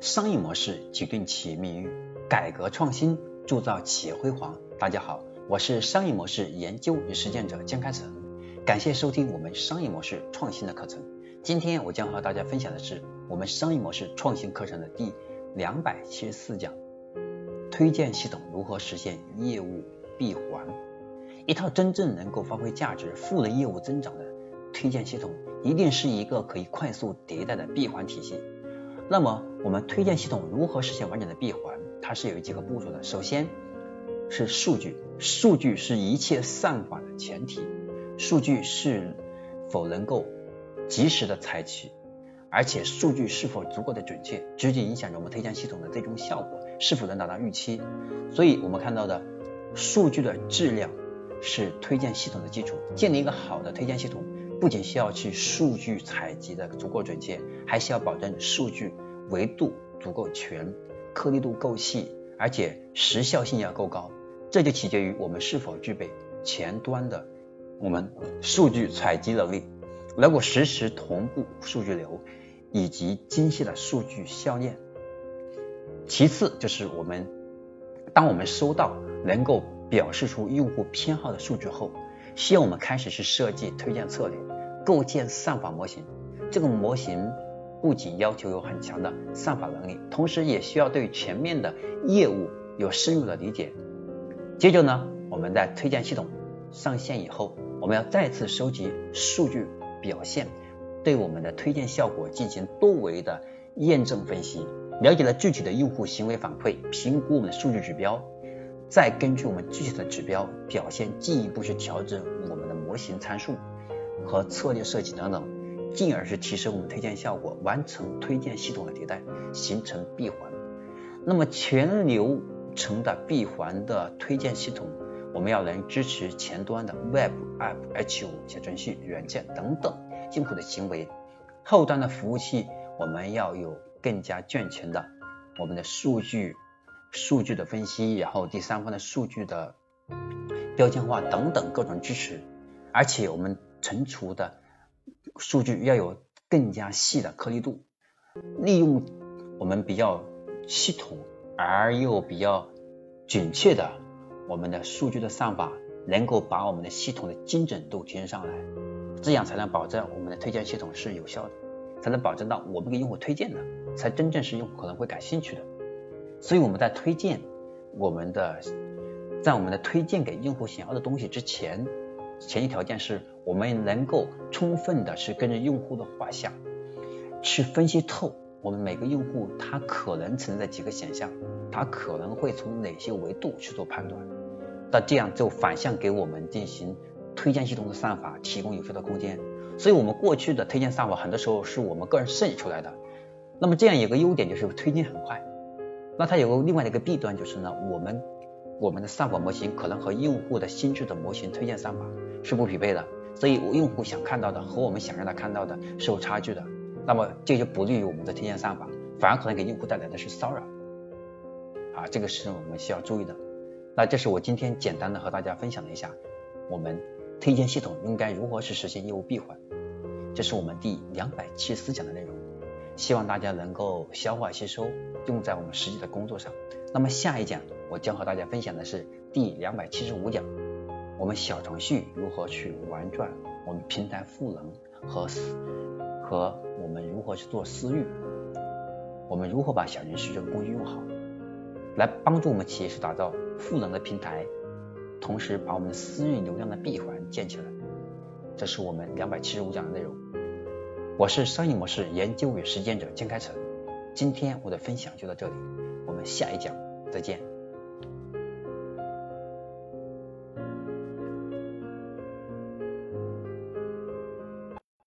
商业模式决定企业命运，改革创新铸造企业辉煌。大家好，我是商业模式研究与实践者江开成，感谢收听我们商业模式创新的课程。今天我将和大家分享的是我们商业模式创新课程的第两百七十四讲：推荐系统如何实现业务闭环。一套真正能够发挥价值、赋能业务增长的推荐系统，一定是一个可以快速迭代的闭环体系。那么，我们推荐系统如何实现完整的闭环？它是有几个步骤的。首先是数据，数据是一切算法的前提。数据是否能够及时的采取，而且数据是否足够的准确，直接影响着我们推荐系统的最终效果是否能达到预期。所以我们看到的数据的质量是推荐系统的基础。建立一个好的推荐系统。不仅需要去数据采集的足够准确，还需要保证数据维度足够全，颗粒度够细，而且时效性要够高。这就取决于我们是否具备前端的我们数据采集能力，能够实时同步数据流以及精细的数据效链。其次就是我们，当我们收到能够表示出用户偏好的数据后。需要我们开始去设计推荐策略，构建算法模型。这个模型不仅要求有很强的算法能力，同时也需要对全面的业务有深入的理解。接着呢，我们在推荐系统上线以后，我们要再次收集数据表现，对我们的推荐效果进行多维的验证分析，了解了具体的用户行为反馈，评估我们的数据指标。再根据我们具体的指标表现，进一步去调整我们的模型参数和策略设计等等，进而是提升我们推荐效果，完成推荐系统的迭代，形成闭环。那么全流程的闭环的推荐系统，我们要能支持前端的 Web App、H5 小程序、软件等等用户的行为，后端的服务器我们要有更加健全的我们的数据。数据的分析，然后第三方的数据的标签化等等各种支持，而且我们存储的数据要有更加细的颗粒度，利用我们比较系统而又比较准确的我们的数据的算法，能够把我们的系统的精准度提升上来，这样才能保证我们的推荐系统是有效的，才能保证到我们给用户推荐的才真正是用户可能会感兴趣的。所以我们在推荐我们的，在我们的推荐给用户想要的东西之前，前提条件是我们能够充分的去跟着用户的画像，去分析透我们每个用户他可能存在几个选项，他可能会从哪些维度去做判断，那这样就反向给我们进行推荐系统的算法提供有效的空间。所以我们过去的推荐算法很多时候是我们个人设计出来的，那么这样有个优点就是推荐很快。那它有个另外的一个弊端就是呢，我们我们的算法模型可能和用户的心智的模型推荐算法是不匹配的，所以用户想看到的和我们想让他看到的是有差距的。那么这就不利于我们的推荐算法，反而可能给用户带来的是骚扰。啊，这个是我们需要注意的。那这是我今天简单的和大家分享了一下，我们推荐系统应该如何去实现业务闭环。这是我们第两百七十四讲的内容。希望大家能够消化吸收，用在我们实际的工作上。那么下一讲我将和大家分享的是第两百七十五讲，我们小程序如何去玩转我们平台赋能和和我们如何去做私域，我们如何把小程序这个工具用好，来帮助我们企业去打造赋能的平台，同时把我们的私域流量的闭环建起来。这是我们两百七十五讲的内容。我是商业模式研究与实践者江开成，今天我的分享就到这里，我们下一讲再见。